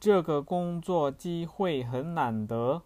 这个工作机会很难得。